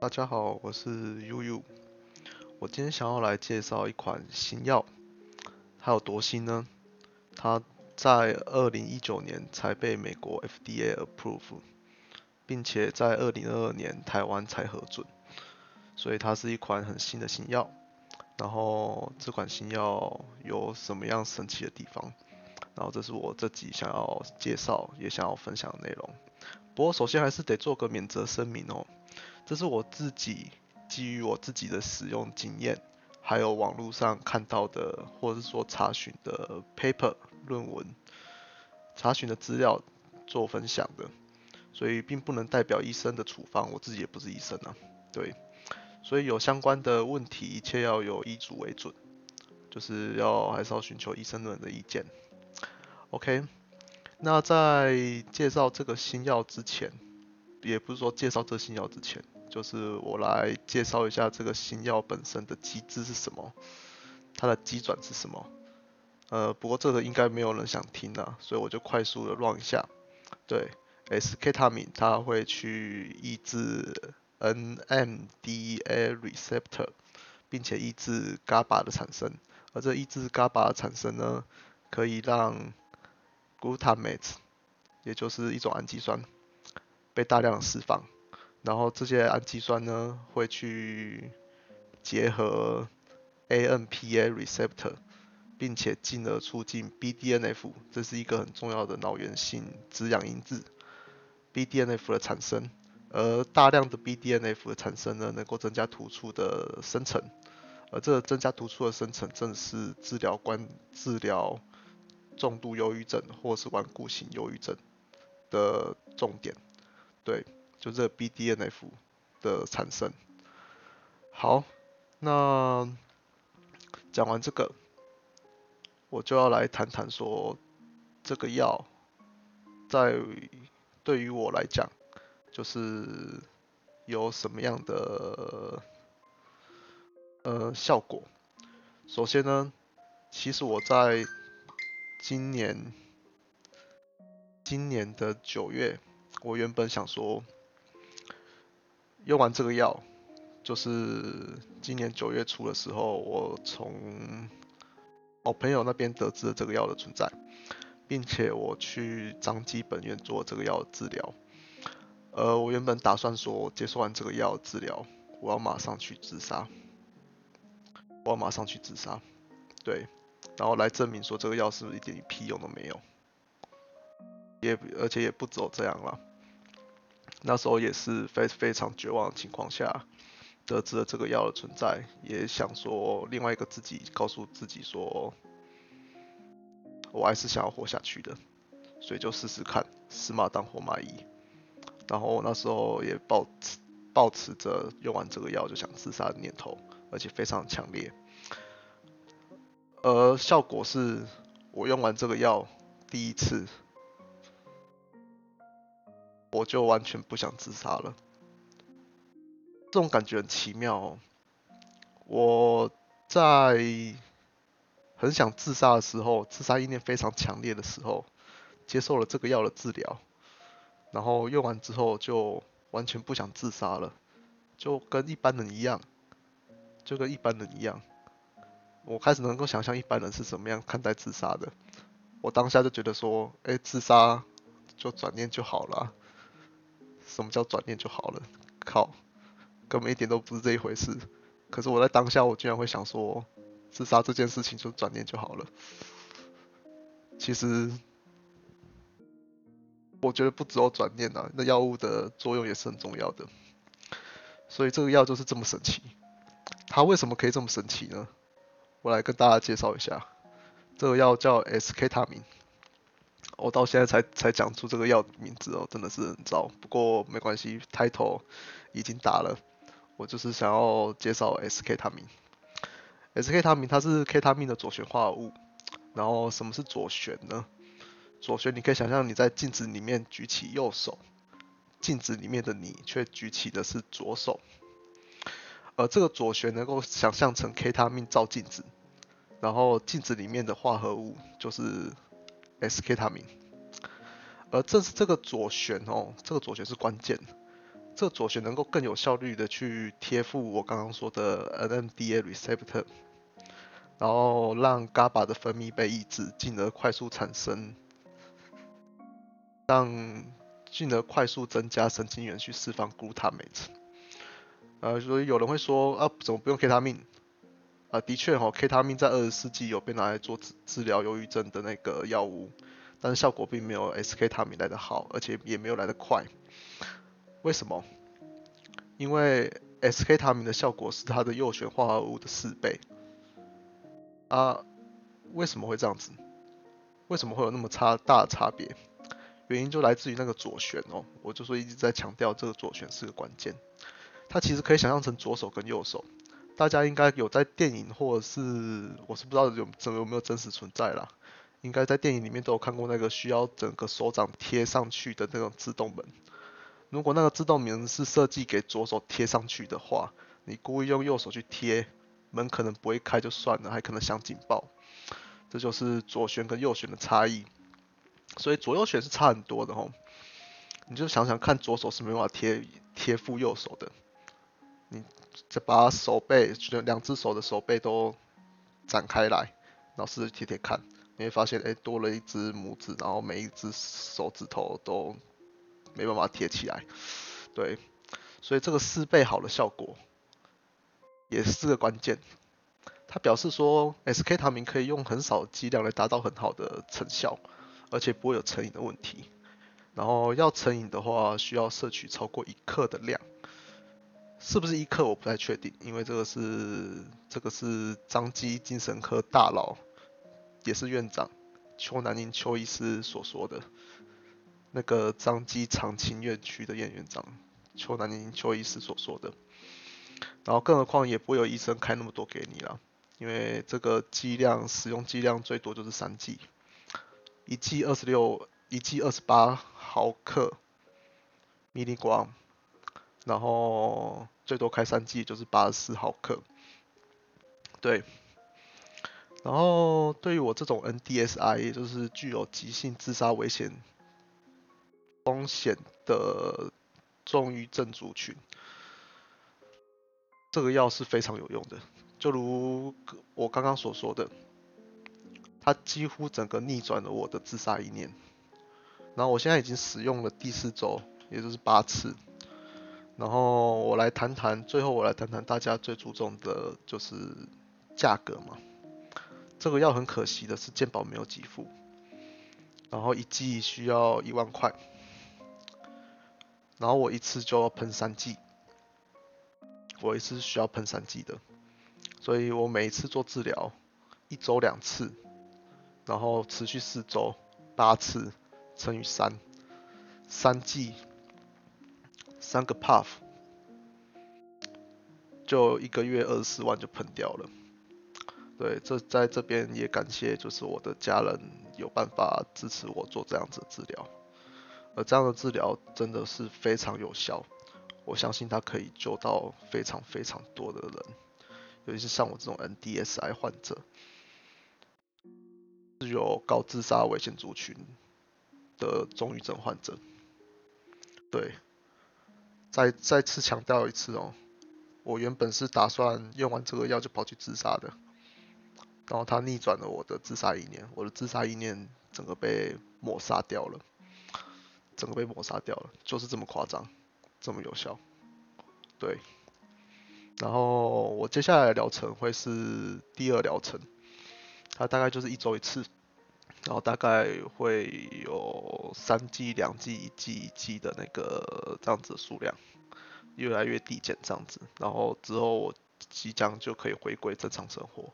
大家好，我是悠悠。我今天想要来介绍一款新药，它有多新呢？它在二零一九年才被美国 FDA approve，并且在二零二二年台湾才核准，所以它是一款很新的新药。然后这款新药有什么样神奇的地方？然后这是我自己想要介绍也想要分享的内容。不过首先还是得做个免责声明哦。这是我自己基于我自己的使用经验，还有网络上看到的，或者是说查询的 paper 论文、查询的资料做分享的，所以并不能代表医生的处方。我自己也不是医生啊，对，所以有相关的问题，一切要有医嘱为准，就是要还是要寻求医生们的意见。OK，那在介绍这个新药之前。也不是说介绍这新药之前，就是我来介绍一下这个新药本身的机制是什么，它的机转是什么。呃，不过这个应该没有人想听的，所以我就快速的乱一下。对，S K 他敏它会去抑制 N M D A receptor，并且抑制 GABA 的产生，而这抑制 GABA 的产生呢，可以让 glutamate，也就是一种氨基酸。被大量的释放，然后这些氨基酸呢会去结合 AMPA receptor，并且进而促进 BDNF，这是一个很重要的脑源性滋养因子 BDNF 的产生，而大量的 BDNF 的产生呢，能够增加突触的生成，而这增加突触的生成正是治疗关治疗重度忧郁症或是顽固性忧郁症的重点。对，就这 BDNF 的产生。好，那讲完这个，我就要来谈谈说这个药在对于我来讲，就是有什么样的呃效果。首先呢，其实我在今年今年的九月。我原本想说，用完这个药，就是今年九月初的时候，我从我朋友那边得知了这个药的存在，并且我去张基本院做这个药的治疗。呃，我原本打算说，接受完这个药治疗，我要马上去自杀，我要马上去自杀，对，然后来证明说这个药是不是一点屁用都没有，也而且也不走这样了。那时候也是非非常绝望的情况下，得知了这个药的存在，也想说另外一个自己告诉自己说，我还是想要活下去的，所以就试试看，死马当活马医。然后那时候也抱持抱持着用完这个药就想自杀的念头，而且非常强烈。而效果是我用完这个药第一次。我就完全不想自杀了，这种感觉很奇妙。哦我在很想自杀的时候，自杀意念非常强烈的时候，接受了这个药的治疗，然后用完之后就完全不想自杀了，就跟一般人一样，就跟一般人一样。我开始能够想象一般人是怎么样看待自杀的。我当下就觉得说，哎，自杀就转念就好了。什么叫转念就好了？靠，根本一点都不是这一回事。可是我在当下，我居然会想说，自杀这件事情就转念就好了。其实，我觉得不只有转念啊，那药物的作用也是很重要的。所以这个药就是这么神奇。它为什么可以这么神奇呢？我来跟大家介绍一下，这个药叫 S K 他明。我到现在才才讲出这个药名字哦，真的是很糟。不过没关系，title 已经打了。我就是想要介绍 S K 他明。S K 他明它是 K 他命的左旋化合物。然后什么是左旋呢？左旋你可以想象你在镜子里面举起右手，镜子里面的你却举起的是左手。而这个左旋能够想象成 K 他命照镜子，然后镜子里面的化合物就是。S K 他明，而正是这个左旋哦，这个左旋是关键。这个左旋能够更有效率的去贴附我刚刚说的 NMDA receptor，然后让 GABA 的分泌被抑制，进而快速产生，让进而快速增加神经元去释放 glutamate。呃，所以有人会说啊，怎么不用 K 他命？啊，的确哈，K 他命在二十世纪有被拿来做治治疗忧郁症的那个药物，但是效果并没有 SK 他命来的好，而且也没有来的快。为什么？因为 SK 他命的效果是它的右旋化合物的四倍。啊，为什么会这样子？为什么会有那么差大的差别？原因就来自于那个左旋哦，我就说一直在强调这个左旋是个关键。它其实可以想象成左手跟右手，大家应该有在电影或者是我是不知道有怎有没有真实存在啦，应该在电影里面都有看过那个需要整个手掌贴上去的那种自动门。如果那个自动门是设计给左手贴上去的话，你故意用右手去贴，门可能不会开就算了，还可能响警报。这就是左旋跟右旋的差异，所以左右旋是差很多的吼。你就想想看，左手是没办法贴贴附右手的。你再把手背，两只手的手背都展开来，然后试着贴贴看，你会发现，哎，多了一只拇指，然后每一只手指头都没办法贴起来。对，所以这个四倍好的效果也是个关键。它表示说，SK 糖明可以用很少剂量来达到很好的成效，而且不会有成瘾的问题。然后要成瘾的话，需要摄取超过一克的量。是不是一克我不太确定，因为这个是这个是张基精神科大佬，也是院长邱南宁邱医师所说的，那个张基长青院区的院院长邱南宁邱医师所说的。然后更何况也不会有医生开那么多给你了，因为这个剂量使用剂量最多就是三剂，一剂二十六，一剂二十八毫克 MILY 光。然后最多开三剂就是八十四毫克，对。然后对于我这种 NDSI，也就是具有急性自杀危险风险的重郁症族群，这个药是非常有用的。就如我刚刚所说的，它几乎整个逆转了我的自杀意念。然后我现在已经使用了第四周，也就是八次。然后我来谈谈，最后我来谈谈大家最注重的就是价格嘛。这个药很可惜的是健保没有给付，然后一剂需要一万块，然后我一次就要喷三剂，我一次需要喷三剂的，所以我每一次做治疗一周两次，然后持续四周八次乘以三，三剂。三个 puff 就一个月二十四万就喷掉了。对，这在这边也感谢，就是我的家人有办法支持我做这样子的治疗，而这样的治疗真的是非常有效，我相信它可以救到非常非常多的人，尤其是像我这种 NDSI 患者，是有高自杀危险族群的重郁症患者，对。再再次强调一次哦，我原本是打算用完这个药就跑去自杀的，然后它逆转了我的自杀意念，我的自杀意念整个被抹杀掉了，整个被抹杀掉了，就是这么夸张，这么有效，对。然后我接下来疗程会是第二疗程，它大概就是一周一次。然后大概会有三 G、两 G、一 G、一 G 的那个这样子的数量，越来越递减这样子。然后之后我即将就可以回归正常生活，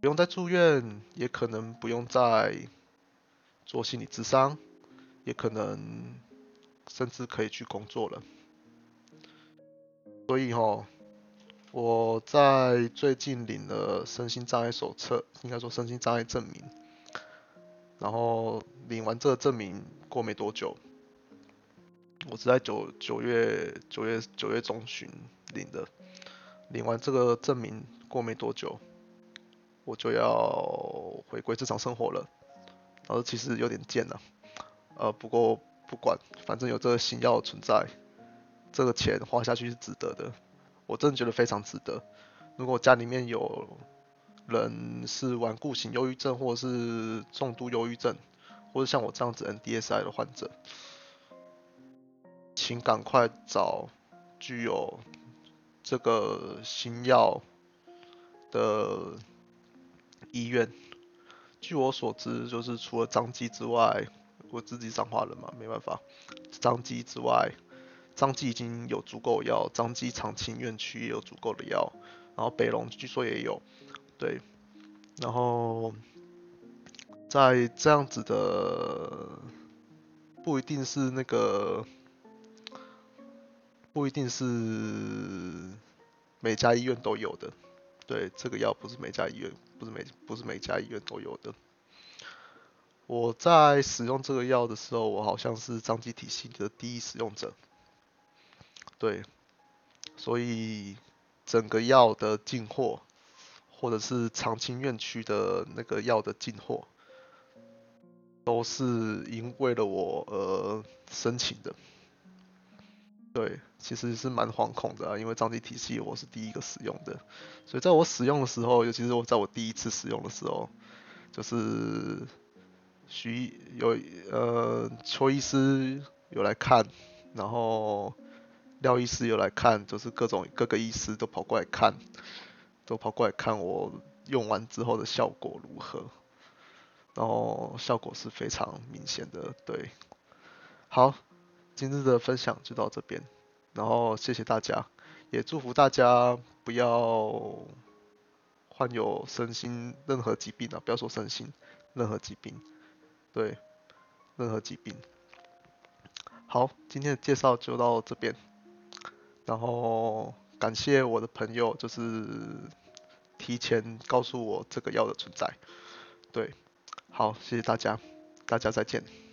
不用再住院，也可能不用再做心理咨商，也可能甚至可以去工作了。所以哈，我在最近领了身心障碍手册，应该说身心障碍证明。然后领完这个证明过没多久，我是在九九月九月九月中旬领的。领完这个证明过没多久，我就要回归正常生活了。然后其实有点贱了，呃，不过不管，反正有这个新药存在，这个钱花下去是值得的，我真的觉得非常值得。如果家里面有人是顽固型忧郁症，或者是重度忧郁症，或者像我这样子 NDSI 的患者，请赶快找具有这个新药的医院。据我所知，就是除了张基之外，我自己彰化人嘛，没办法，张基之外，张基已经有足够药，张基长青院区也有足够的药。然后北龙据说也有，对，然后在这样子的，不一定是那个，不一定是每家医院都有的，对，这个药不是每家医院，不是每不是每家医院都有的。我在使用这个药的时候，我好像是张基体系的第一使用者，对，所以。整个药的进货，或者是长青院区的那个药的进货，都是因为了我而申请的。对，其实是蛮惶恐的啊，因为张基体系我是第一个使用的，所以在我使用的时候，尤其是我在我第一次使用的时候，就是徐有呃邱医师有来看，然后。廖医师有来看，就是各种各个医师都跑过来看，都跑过来看我用完之后的效果如何，然后效果是非常明显的。对，好，今日的分享就到这边，然后谢谢大家，也祝福大家不要患有身心任何疾病啊，不要说身心，任何疾病，对，任何疾病。好，今天的介绍就到这边。然后感谢我的朋友，就是提前告诉我这个药的存在。对，好，谢谢大家，大家再见。